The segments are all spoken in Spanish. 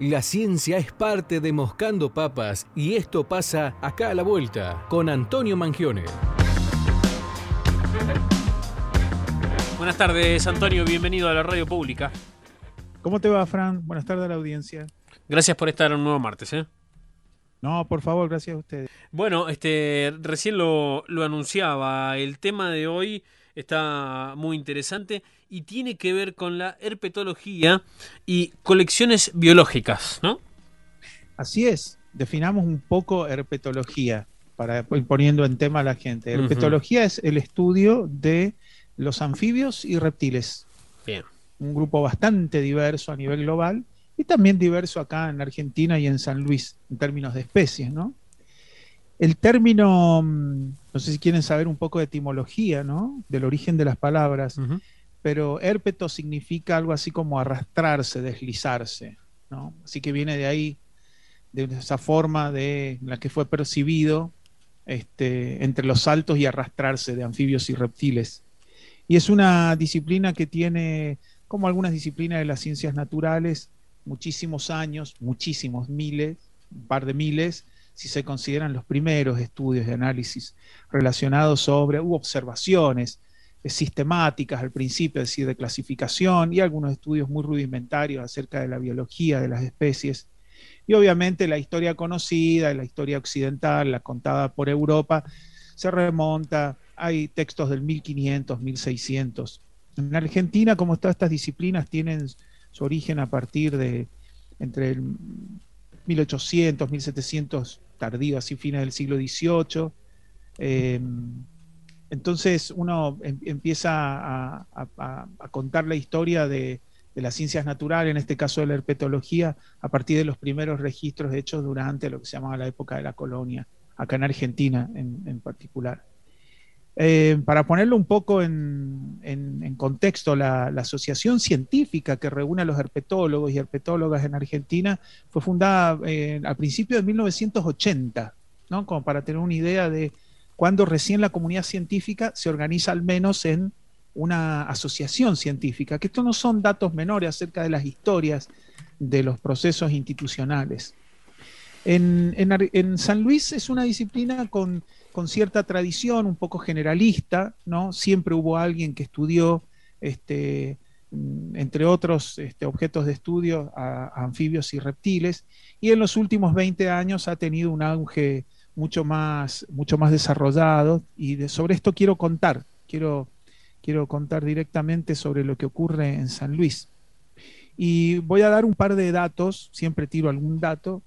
La ciencia es parte de Moscando Papas y esto pasa acá a la vuelta con Antonio Mangione. Buenas tardes, Antonio. Bienvenido a la radio pública. ¿Cómo te va, Fran? Buenas tardes a la audiencia. Gracias por estar un nuevo martes, ¿eh? No, por favor, gracias a ustedes. Bueno, este, recién lo, lo anunciaba. El tema de hoy está muy interesante y tiene que ver con la herpetología y colecciones biológicas, ¿no? Así es. Definamos un poco herpetología para ir poniendo en tema a la gente. Herpetología es el estudio de los anfibios y reptiles. Bien. Un grupo bastante diverso a nivel global y también diverso acá en Argentina y en San Luis en términos de especies, ¿no? El término, mm, no sé si quieren saber un poco de etimología, ¿no? Del origen de las palabras, pero herpeto significa algo así como arrastrarse, deslizarse, ¿no? Así que viene de ahí, de esa forma de la que fue percibido este, entre los saltos y arrastrarse de anfibios y reptiles. Y es una disciplina que tiene, como algunas disciplinas de las ciencias naturales, muchísimos años, muchísimos miles, un par de miles, si se consideran los primeros estudios de análisis relacionados sobre, hubo observaciones eh, sistemáticas al principio, es decir, de clasificación y algunos estudios muy rudimentarios acerca de la biología de las especies. Y obviamente la historia conocida, la historia occidental, la contada por Europa, se remonta, hay textos del 1500, 1600. En Argentina, como todas estas disciplinas tienen su origen a partir de entre el 1800, 1700 tardío, así fines del siglo XVIII. Em, entonces uno em, empieza a, contar la historia de, las ciencias naturales, en este caso de la herpetología, a partir de los primeros registros hechos durante lo que se llamaba la época de la colonia, acá en Argentina en particular. Eh, para ponerlo un poco en, contexto, la, asociación científica que reúne a los herpetólogos y herpetólogas en Argentina fue fundada eh, al principio de 1980, ¿no? como para tener una idea de cuando recién la comunidad científica se organiza al menos en una asociación científica, que estos no son datos menores acerca de las historias de los procesos institucionales. en San Luis es una disciplina con con cierta tradición, un poco generalista, ¿no? Siempre hubo alguien que estudió, este, mm, entre otros este, objetos de estudio, a, anfibios y reptiles, y en los últimos 20 años ha tenido un auge mucho más, mucho más desarrollado, y sobre esto quiero contar, quiero, quiero contar directamente sobre lo que ocurre en San Luis. Y voy a dar un par de datos, siempre tiro algún dato.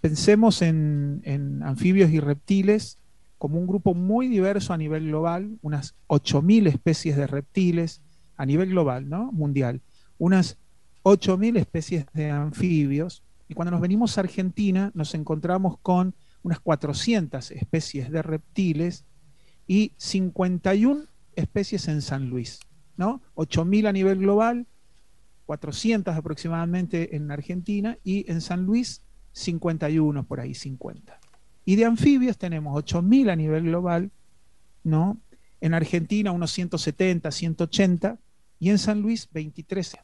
Pensemos en, en anfibios y reptiles como un grupo muy diverso a nivel global, unas 8.000 especies de reptiles a nivel global, ¿no? Mundial, unas 8.000 especies de anfibios, y cuando nos venimos a Argentina nos encontramos con unas 400 especies de reptiles y 51 especies en San Luis, ¿no? 8.000 a nivel global, 400 aproximadamente en Argentina y en San Luis 51 por ahí, 50. Y de anfibios tenemos 8.000 a nivel global, ¿no? En Argentina unos 170, 180 y en San Luis 23.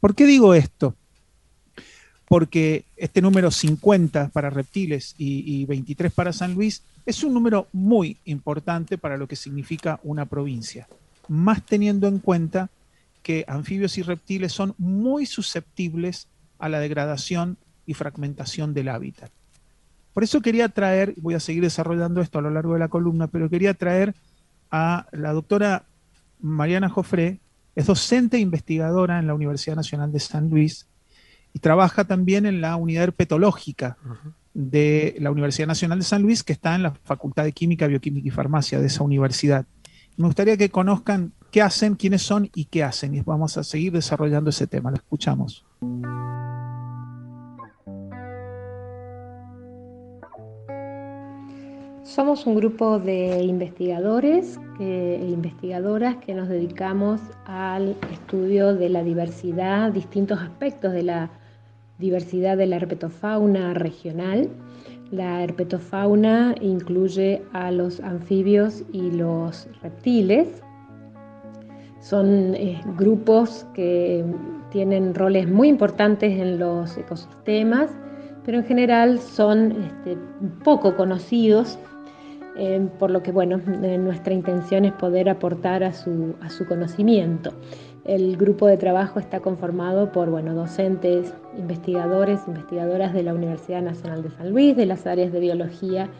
¿Por qué digo esto? Porque este número 50 para reptiles y, y 23 para San Luis es un número muy importante para lo que significa una provincia, más teniendo en cuenta que anfibios y reptiles son muy susceptibles a la degradación y fragmentación del hábitat. Por eso quería traer, voy a seguir desarrollando esto a lo largo de la columna, pero quería traer a la doctora Mariana Jofré, es docente e investigadora en la Universidad Nacional de San Luis y trabaja también en la unidad herpetológica de la Universidad Nacional de San Luis, que está en la Facultad de Química, Bioquímica y Farmacia de esa universidad. Me gustaría que conozcan qué hacen, quiénes son y qué hacen. Y vamos a seguir desarrollando ese tema. Lo escuchamos. Somos un grupo de investigadores e investigadoras que nos dedicamos al estudio de la diversidad, distintos aspectos de la diversidad de la herpetofauna regional. La herpetofauna incluye a los anfibios y los reptiles. Son eh, grupos que tienen roles muy importantes en los ecosistemas, pero en general son este, poco conocidos, eh, por lo que bueno, nuestra intención es poder aportar a su, a su conocimiento. El grupo de trabajo está conformado por bueno, docentes, investigadores, investigadoras de la Universidad Nacional de San Luis, de las áreas de biología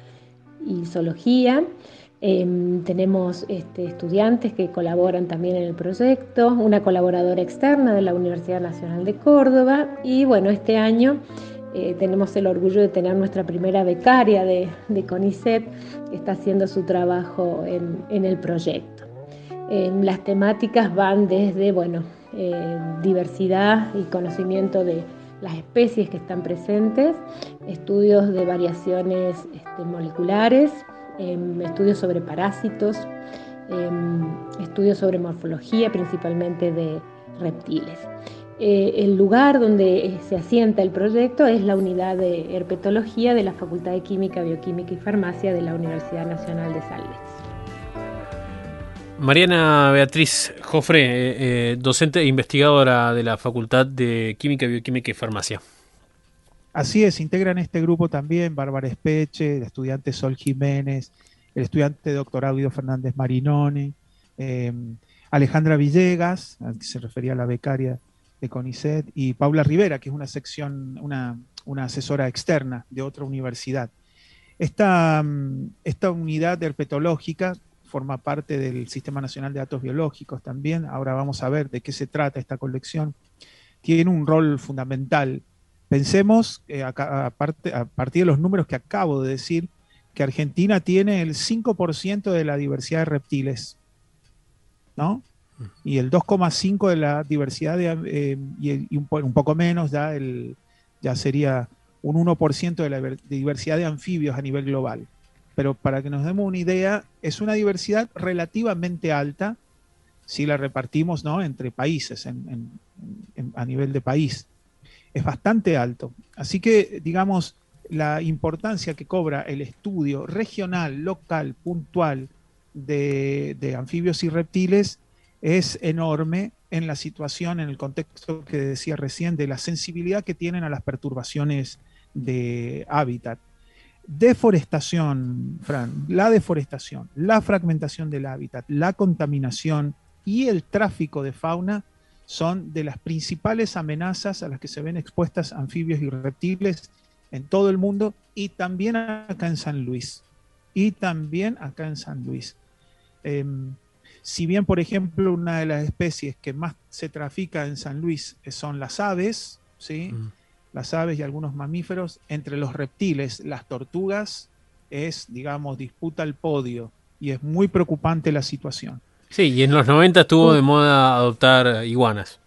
y zoología. Em, tenemos este, estudiantes que colaboran también en el proyecto, una colaboradora externa de la Universidad Nacional de Córdoba y bueno, este año eh, tenemos el orgullo de tener nuestra primera becaria de, CONICET que está haciendo su trabajo en el proyecto las temáticas van desde bueno, eh, diversidad y conocimiento de las especies que están presentes, estudios de variaciones este, moleculares, em, estudios sobre parásitos, em, estudios sobre morfología, principalmente de reptiles. Eh, el lugar donde se asienta el proyecto es la unidad de herpetología de la Facultad de Química, Bioquímica y Farmacia de la Universidad Nacional de Salves. Mariana Beatriz Jofre, eh, eh, docente e investigadora de la Facultad de Química, Bioquímica y Farmacia. Así es, integran este grupo también Bárbara Espeche, el estudiante Sol Jiménez, el estudiante doctor Audio Fernández Marinone, Alejandra Villegas, a que se refería a la becaria de CONICET, y Paula Rivera, que es una sección, una, una asesora externa de otra universidad. Esta, mm, esta unidad herpetológica forma parte del Sistema Nacional de Datos Biológicos también. Ahora vamos a ver de qué se trata esta colección. Tiene un rol fundamental. Pensemos, a, partir de los números que acabo de decir, que Argentina tiene el 5% de la diversidad de reptiles, ¿no? Y el 2,5% de la diversidad de, eh, y, un, poco menos, ya, el, ya sería un 1% de la diversidad de anfibios a nivel global pero para que nos demos una idea, es una diversidad relativamente alta si la repartimos ¿no? entre países, a nivel de país. Es bastante alto. Así que, digamos, la importancia que cobra el estudio regional, local, puntual de, de anfibios y reptiles es enorme en la situación, en el contexto que decía recién, de la sensibilidad que tienen a las perturbaciones de hábitat deforestación, Fran, la deforestación, la fragmentación del hábitat, la contaminación y el tráfico de fauna son de las principales amenazas a las que se ven expuestas anfibios y reptiles en todo el mundo y también acá en San Luis. Y también acá en San Luis. Em, si bien, por ejemplo, una de las especies que más se trafica en San Luis son las aves, ¿sí? Mm las aves y algunos mamíferos, entre los reptiles, las tortugas, es, digamos, disputa el podio y es muy preocupante la situación. Sí, y en los 90 estuvo de moda adoptar iguanas.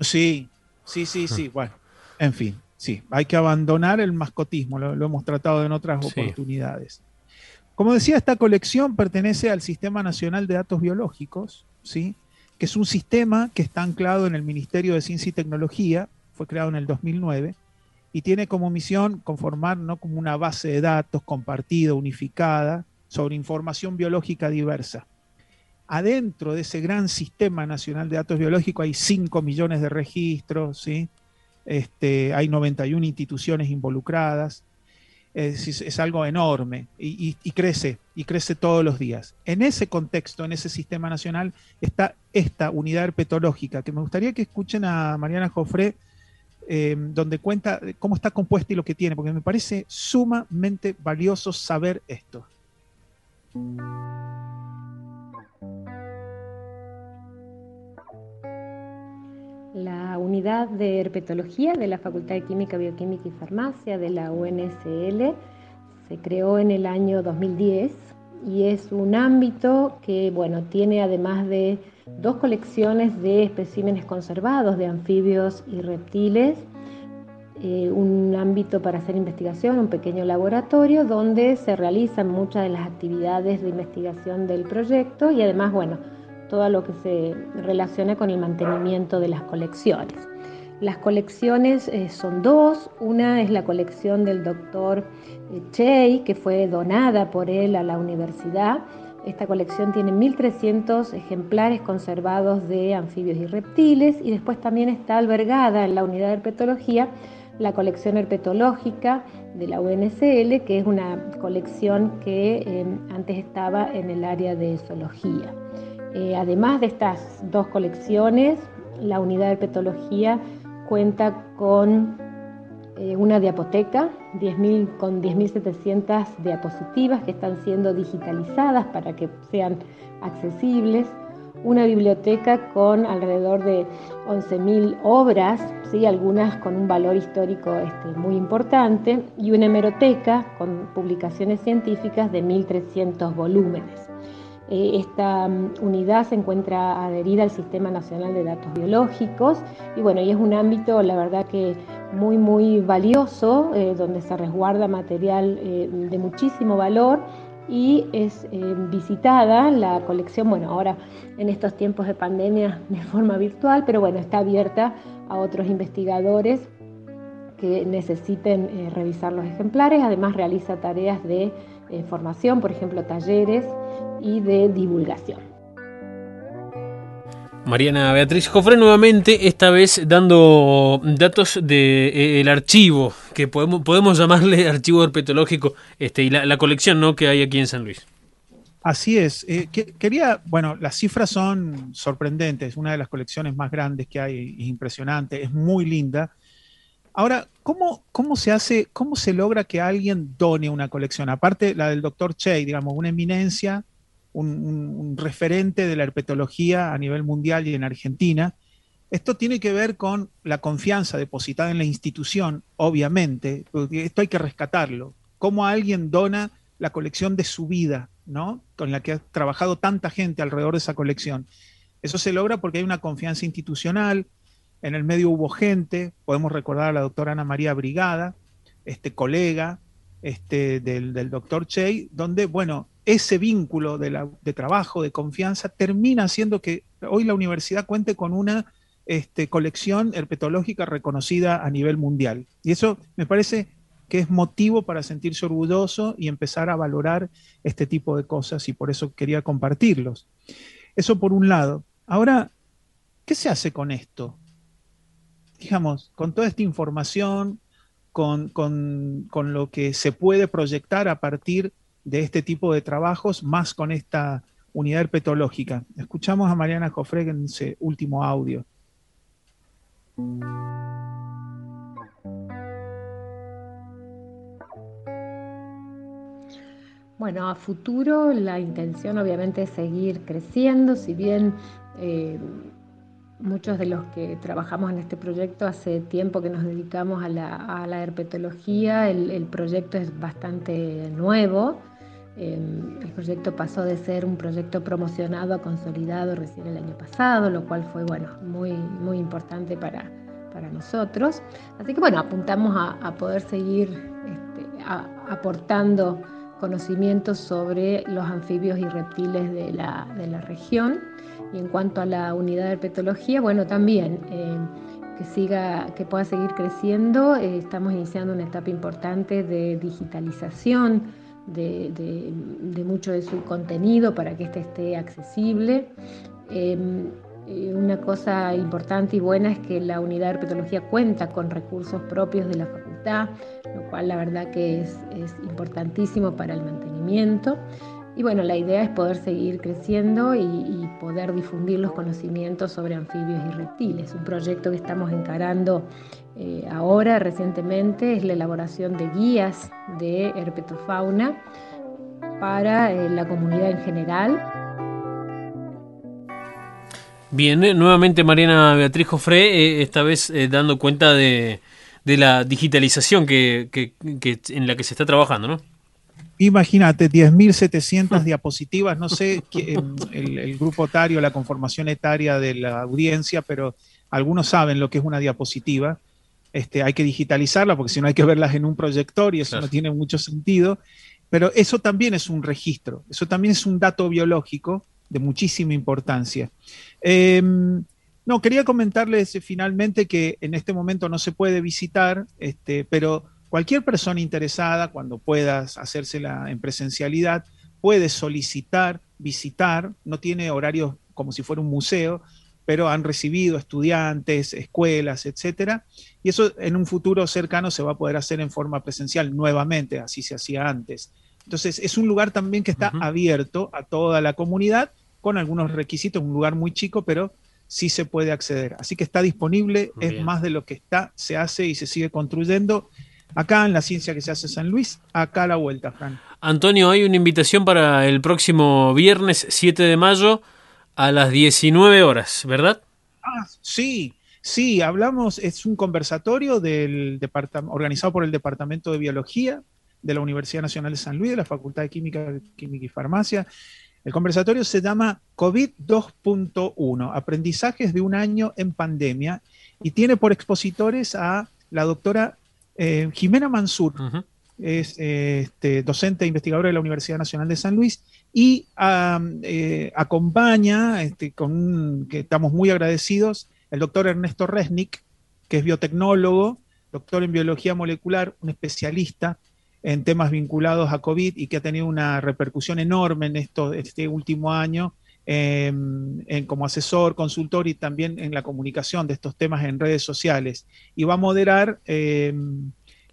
Sí, sí, sí, sí, bueno, en fin, sí, hay que abandonar el mascotismo, lo, hemos tratado en otras oportunidades. Como decía, esta colección pertenece al Sistema Nacional de Datos Biológicos, ¿sí? que es un sistema que está anclado en el Ministerio de Ciencia y Tecnología, fue creado en el 2009 y tiene como misión conformar como una base de datos compartida, unificada, sobre información biológica diversa. Adentro de ese gran sistema nacional de datos biológicos hay 5 millones de registros, ¿sí? este, hay 91 instituciones involucradas, es, algo enorme y, y, crece, y crece todos los días. En ese contexto, en ese sistema nacional, está esta unidad herpetológica, que me gustaría que escuchen a Mariana Jofré eh, donde cuenta cómo está compuesta y lo que tiene, porque me parece sumamente valioso saber esto. La unidad de herpetología de la Facultad de Química, Bioquímica y Farmacia de la UNSL se creó en el año 2010 y es un ámbito que bueno, tiene además de dos colecciones de especímenes conservados de anfibios y reptiles, eh, un ámbito para hacer investigación, un pequeño laboratorio donde se realizan muchas de las actividades de investigación del proyecto y además, bueno, todo lo que se relaciona con el mantenimiento de las colecciones. Las colecciones eh, son dos, una es la colección del doctor eh, Chey, que fue donada por él a la universidad, Esta colección tiene 1.300 ejemplares conservados de anfibios y reptiles y después también está albergada en la unidad de herpetología la colección herpetológica de la UNSL, que es una colección que eh, antes estaba en el área de zoología. Eh, además de estas dos colecciones, la unidad de herpetología cuenta con eh, una diapoteca con 10.700 diapositivas que están siendo digitalizadas para que sean accesibles, una biblioteca con alrededor de 11.000 obras, ¿sí? algunas con un valor histórico este, muy importante, y una hemeroteca con publicaciones científicas de 1.300 volúmenes. Eh, esta mm, unidad se encuentra adherida al Sistema Nacional de Datos Biológicos y bueno, y es un ámbito, la verdad que muy, muy valioso, eh, donde se resguarda material eh, de muchísimo valor y es visitada la colección, bueno, ahora en estos tiempos de pandemia de forma virtual, pero bueno, está abierta a otros investigadores que necesiten revisar los ejemplares, además realiza tareas de formación, por ejemplo, talleres y de divulgación. Mariana Beatriz Jofre nuevamente, esta vez dando datos del de, eh, archivo, que podemos, podemos llamarle archivo herpetológico, este, y la, colección ¿no? que hay aquí en San Luis. Así es. Eh, quería, bueno, las cifras son sorprendentes, una de las colecciones más grandes que hay, es impresionante, es muy linda. Ahora, ¿cómo, ¿cómo se hace, cómo se logra que alguien done una colección? Aparte, la del doctor Che, digamos, una eminencia un, referente de la herpetología a nivel mundial y en Argentina. Esto tiene que ver con la confianza depositada en la institución, obviamente, esto hay que rescatarlo. Cómo alguien dona la colección de su vida, ¿no? Con la que ha trabajado tanta gente alrededor de esa colección. Eso se logra porque hay una confianza institucional, en el medio hubo gente, podemos recordar a la doctora Ana María Brigada, este colega este, del, del doctor Chey, donde, bueno, ese vínculo de, trabajo, de confianza, termina haciendo que hoy la universidad cuente con una este, colección herpetológica reconocida a nivel mundial. Y eso me parece que es motivo para sentirse orgulloso y empezar a valorar este tipo de cosas y por eso quería compartirlos. Eso por un lado. Ahora, ¿qué se hace con esto? Digamos, con toda esta información, con, con lo que se puede proyectar a partir de este tipo de trabajos, más con esta unidad herpetológica. Escuchamos a Mariana Jofre en ese último audio. Bueno, a futuro la intención obviamente es seguir creciendo, si bien eh, muchos de los que trabajamos en este proyecto hace tiempo que nos dedicamos a la, herpetología, el, proyecto es bastante nuevo. Em, el proyecto pasó de ser un proyecto promocionado a consolidado recién el año pasado, lo cual fue bueno, muy, muy importante para, para nosotros. Así que bueno, apuntamos a, poder seguir este, aportando conocimientos sobre los anfibios y reptiles de la, de la, región. Y en cuanto a la unidad de herpetología, bueno, también em, que, siga, que pueda seguir creciendo. Eh, estamos iniciando una etapa importante de digitalización de, mucho de su contenido para que éste esté accesible. Em, eh, una cosa importante y buena es que la unidad de herpetología cuenta con recursos propios de la facultad, lo cual la verdad que es, importantísimo para el mantenimiento. Y bueno, la idea es poder seguir creciendo y, poder difundir los conocimientos sobre anfibios y reptiles. Un proyecto que estamos encarando eh, ahora, recientemente, es la elaboración de guías de herpetofauna para eh, la comunidad en general. Bien, eh, nuevamente Mariana Beatriz Jofré, esta vez dando cuenta de, la digitalización que, en la que se está trabajando, ¿no? Imagínate, 10.700 diapositivas, no sé el, el, grupo etario, la conformación etaria de la audiencia, pero algunos saben lo que es una diapositiva. Este, hay que digitalizarla porque si no hay que verlas en un proyector y eso no tiene mucho sentido. Pero eso también es un registro, eso también es un dato biológico de muchísima importancia. Em, no, quería comentarles finalmente que en este momento no se puede visitar, este, pero Cualquier persona interesada, cuando puedas hacérsela en presencialidad, puede solicitar visitar, no tiene horarios como si fuera un museo, pero han recibido estudiantes, escuelas, etcétera, y eso en un futuro cercano se va a poder hacer en forma presencial nuevamente, así se hacía antes. Entonces, es un lugar también que está uh -huh. abierto a toda la comunidad, con algunos requisitos, un lugar muy chico, pero sí se puede acceder. Así que está disponible, Bien. es más de lo que está, se hace y se sigue construyendo. Acá en la ciencia que se hace San Luis, acá a la vuelta, Fran. Antonio, hay una invitación para el próximo viernes 7 de mayo a las 19 horas, ¿verdad? Ah, sí, sí, hablamos, es un conversatorio del organizado por el Departamento de Biología de la Universidad Nacional de San Luis, de la Facultad de Química, Química y Farmacia. El conversatorio se llama COVID 2.1, aprendizajes de un año en pandemia, y tiene por expositores a la doctora eh, Jimena Mansur, uh -huh. es eh, este, docente e investigadora de la Universidad Nacional de San Luis, y um, eh, acompaña, este, con que estamos muy agradecidos, el doctor Ernesto Resnick, que es biotecnólogo, doctor en biología molecular, un especialista en temas vinculados a COVID y que ha tenido una repercusión enorme en esto, este último año eh, en, como asesor, consultor y también en la comunicación de estos temas en redes sociales. Y va a moderar eh,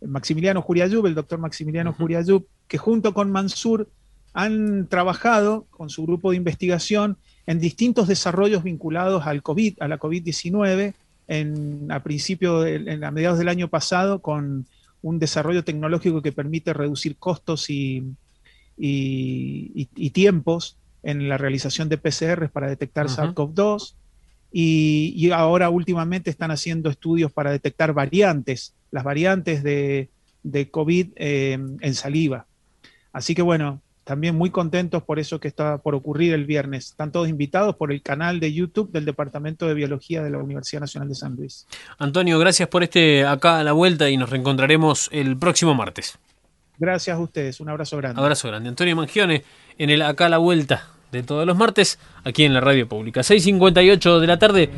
Maximiliano Juriayub, el doctor Maximiliano uh -huh. Juriayub, que junto con Mansur han trabajado con su grupo de investigación en distintos desarrollos vinculados al COVID, a la COVID-19, a principio, de, en, a mediados del año pasado, con un desarrollo tecnológico que permite reducir costos y, y, y, y tiempos en la realización de PCR para detectar uh -huh. SARS-CoV-2 y, ahora últimamente están haciendo estudios para detectar variantes, las variantes de, de COVID eh, en saliva. Así que bueno, también muy contentos por eso que está por ocurrir el viernes. Están todos invitados por el canal de YouTube del Departamento de Biología de la Universidad Nacional de San Luis. Antonio, gracias por este acá a la vuelta y nos reencontraremos el próximo martes. Gracias a ustedes, un abrazo grande. Abrazo grande. Antonio Mangione en el acá a la vuelta de todos los martes, aquí en la radio pública. 6.58 de la tarde.